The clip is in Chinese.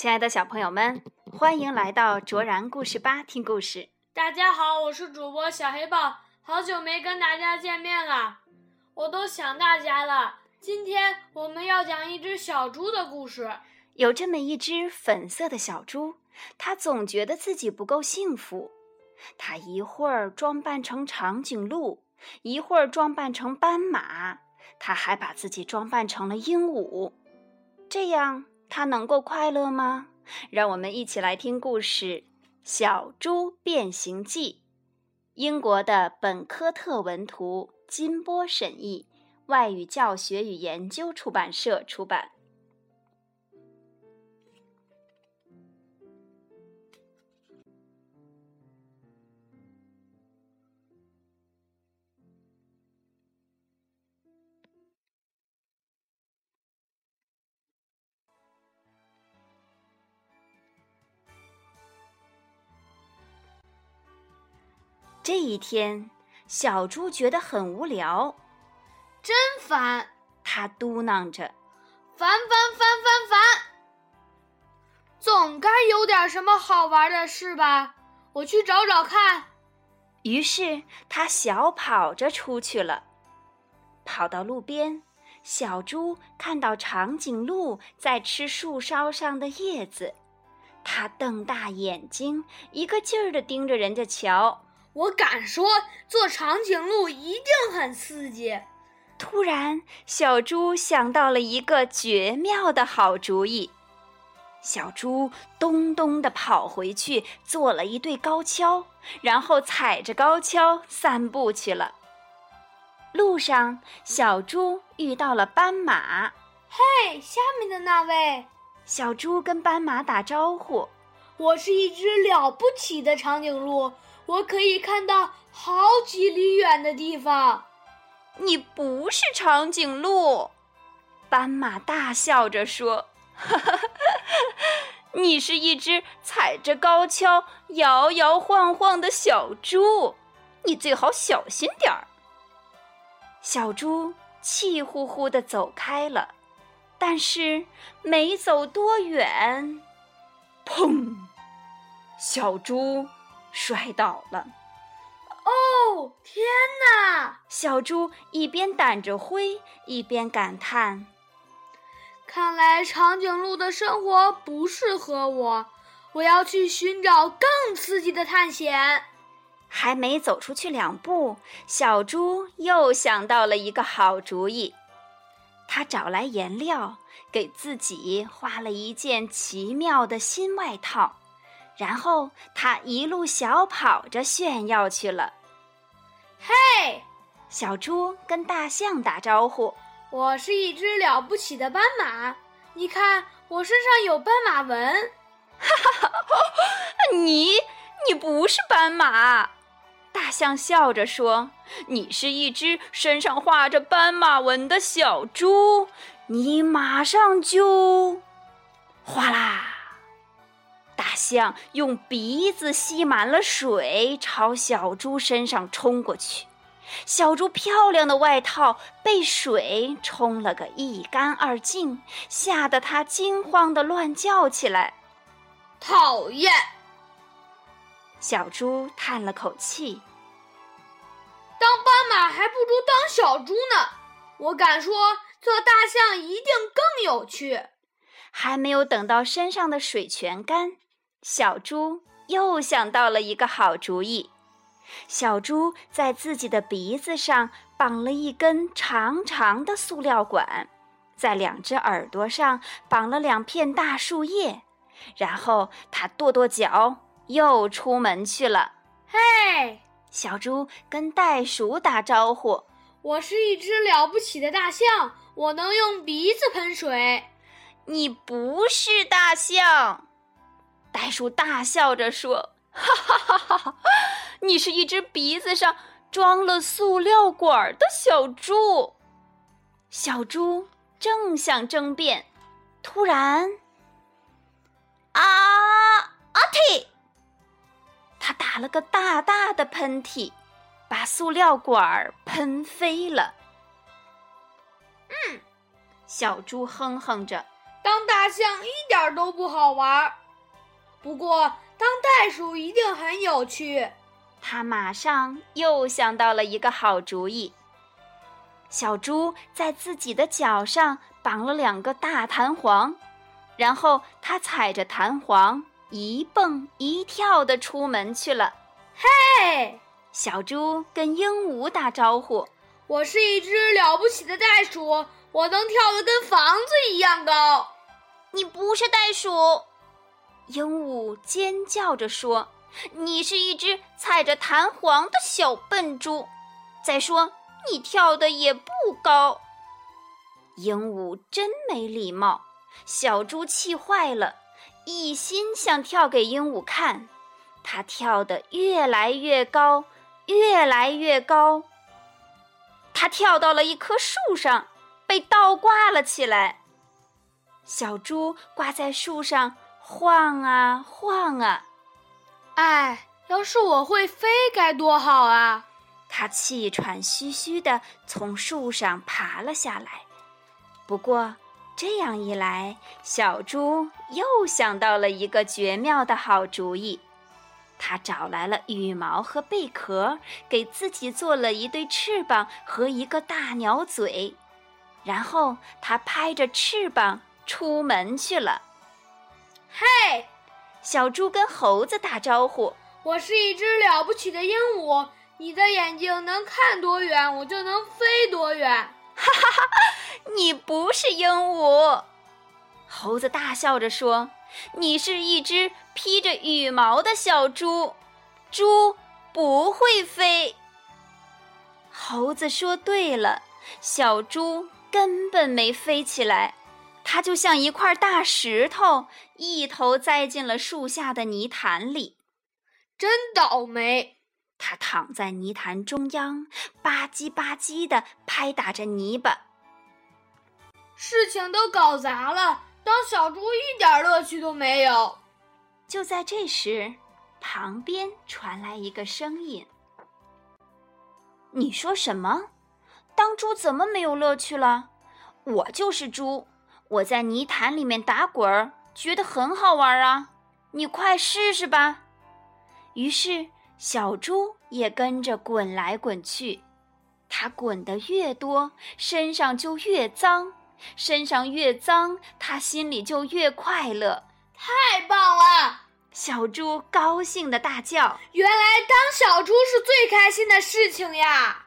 亲爱的小朋友们，欢迎来到卓然故事吧听故事。大家好，我是主播小黑豹，好久没跟大家见面了，我都想大家了。今天我们要讲一只小猪的故事。有这么一只粉色的小猪，它总觉得自己不够幸福。它一会儿装扮成长颈鹿，一会儿装扮成斑马，它还把自己装扮成了鹦鹉。这样，他能够快乐吗？让我们一起来听故事《小猪变形记》。英国的本科特文图，金波审译，外语教学与研究出版社出版。这一天，小猪觉得很无聊，真烦！他嘟囔着：“烦烦烦烦烦！总该有点什么好玩的事吧？我去找找看。”于是他小跑着出去了。跑到路边，小猪看到长颈鹿在吃树梢上的叶子，它瞪大眼睛，一个劲儿地盯着人家瞧。我敢说，坐长颈鹿一定很刺激。突然，小猪想到了一个绝妙的好主意。小猪咚咚地跑回去，做了一对高跷，然后踩着高跷散步去了。路上，小猪遇到了斑马。“嘿，下面的那位！”小猪跟斑马打招呼，“我是一只了不起的长颈鹿。”我可以看到好几里远的地方。你不是长颈鹿，斑马大笑着说：“哈哈哈，你是一只踩着高跷摇摇晃晃的小猪，你最好小心点儿。”小猪气呼呼的走开了，但是没走多远，砰！小猪。摔倒了！哦，天哪！小猪一边掸着灰，一边感叹：“看来长颈鹿的生活不适合我，我要去寻找更刺激的探险。”还没走出去两步，小猪又想到了一个好主意。他找来颜料，给自己画了一件奇妙的新外套。然后他一路小跑着炫耀去了。嘿，小猪跟大象打招呼：“我是一只了不起的斑马，你看我身上有斑马纹。”哈哈哈！你你不是斑马？大象笑着说：“你是一只身上画着斑马纹的小猪，你马上就……哗啦！”大象用鼻子吸满了水，朝小猪身上冲过去。小猪漂亮的外套被水冲了个一干二净，吓得它惊慌的乱叫起来。讨厌！小猪叹了口气：“当斑马还不如当小猪呢。我敢说，做大象一定更有趣。”还没有等到身上的水全干。小猪又想到了一个好主意。小猪在自己的鼻子上绑了一根长长的塑料管，在两只耳朵上绑了两片大树叶，然后它跺跺脚，又出门去了。嘿，小猪跟袋鼠打招呼：“我是一只了不起的大象，我能用鼻子喷水。”你不是大象。袋鼠大笑着说：“哈哈哈哈！你是一只鼻子上装了塑料管的小猪。”小猪正想争辩，突然，啊啊嚏！他打了个大大的喷嚏，把塑料管喷飞了。嗯，小猪哼哼着。当大象一点都不好玩，不过当袋鼠一定很有趣。他马上又想到了一个好主意。小猪在自己的脚上绑了两个大弹簧，然后他踩着弹簧一蹦一跳的出门去了。嘿，小猪跟鹦鹉打招呼：“我是一只了不起的袋鼠，我能跳得跟房子一样高。”你不是袋鼠，鹦鹉尖叫着说：“你是一只踩着弹簧的小笨猪。再说。”你跳的也不高，鹦鹉真没礼貌。小猪气坏了，一心想跳给鹦鹉看。它跳得越来越高，越来越高。它跳到了一棵树上，被倒挂了起来。小猪挂在树上晃啊晃啊。哎，要是我会飞该多好啊！他气喘吁吁地从树上爬了下来。不过，这样一来，小猪又想到了一个绝妙的好主意。他找来了羽毛和贝壳，给自己做了一对翅膀和一个大鸟嘴。然后，他拍着翅膀出门去了。嘿，小猪跟猴子打招呼：“我是一只了不起的鹦鹉。”你的眼睛能看多远，我就能飞多远。哈哈哈！你不是鹦鹉，猴子大笑着说：“你是一只披着羽毛的小猪，猪不会飞。”猴子说：“对了，小猪根本没飞起来，它就像一块大石头，一头栽进了树下的泥潭里。真倒霉！”他躺在泥潭中央，吧唧吧唧地拍打着泥巴。事情都搞砸了，当小猪一点乐趣都没有。就在这时，旁边传来一个声音：“你说什么？当猪怎么没有乐趣了？我就是猪，我在泥潭里面打滚儿，觉得很好玩啊！你快试试吧。”于是。小猪也跟着滚来滚去，它滚得越多，身上就越脏，身上越脏，它心里就越快乐。太棒了！小猪高兴地大叫：“原来当小猪是最开心的事情呀！”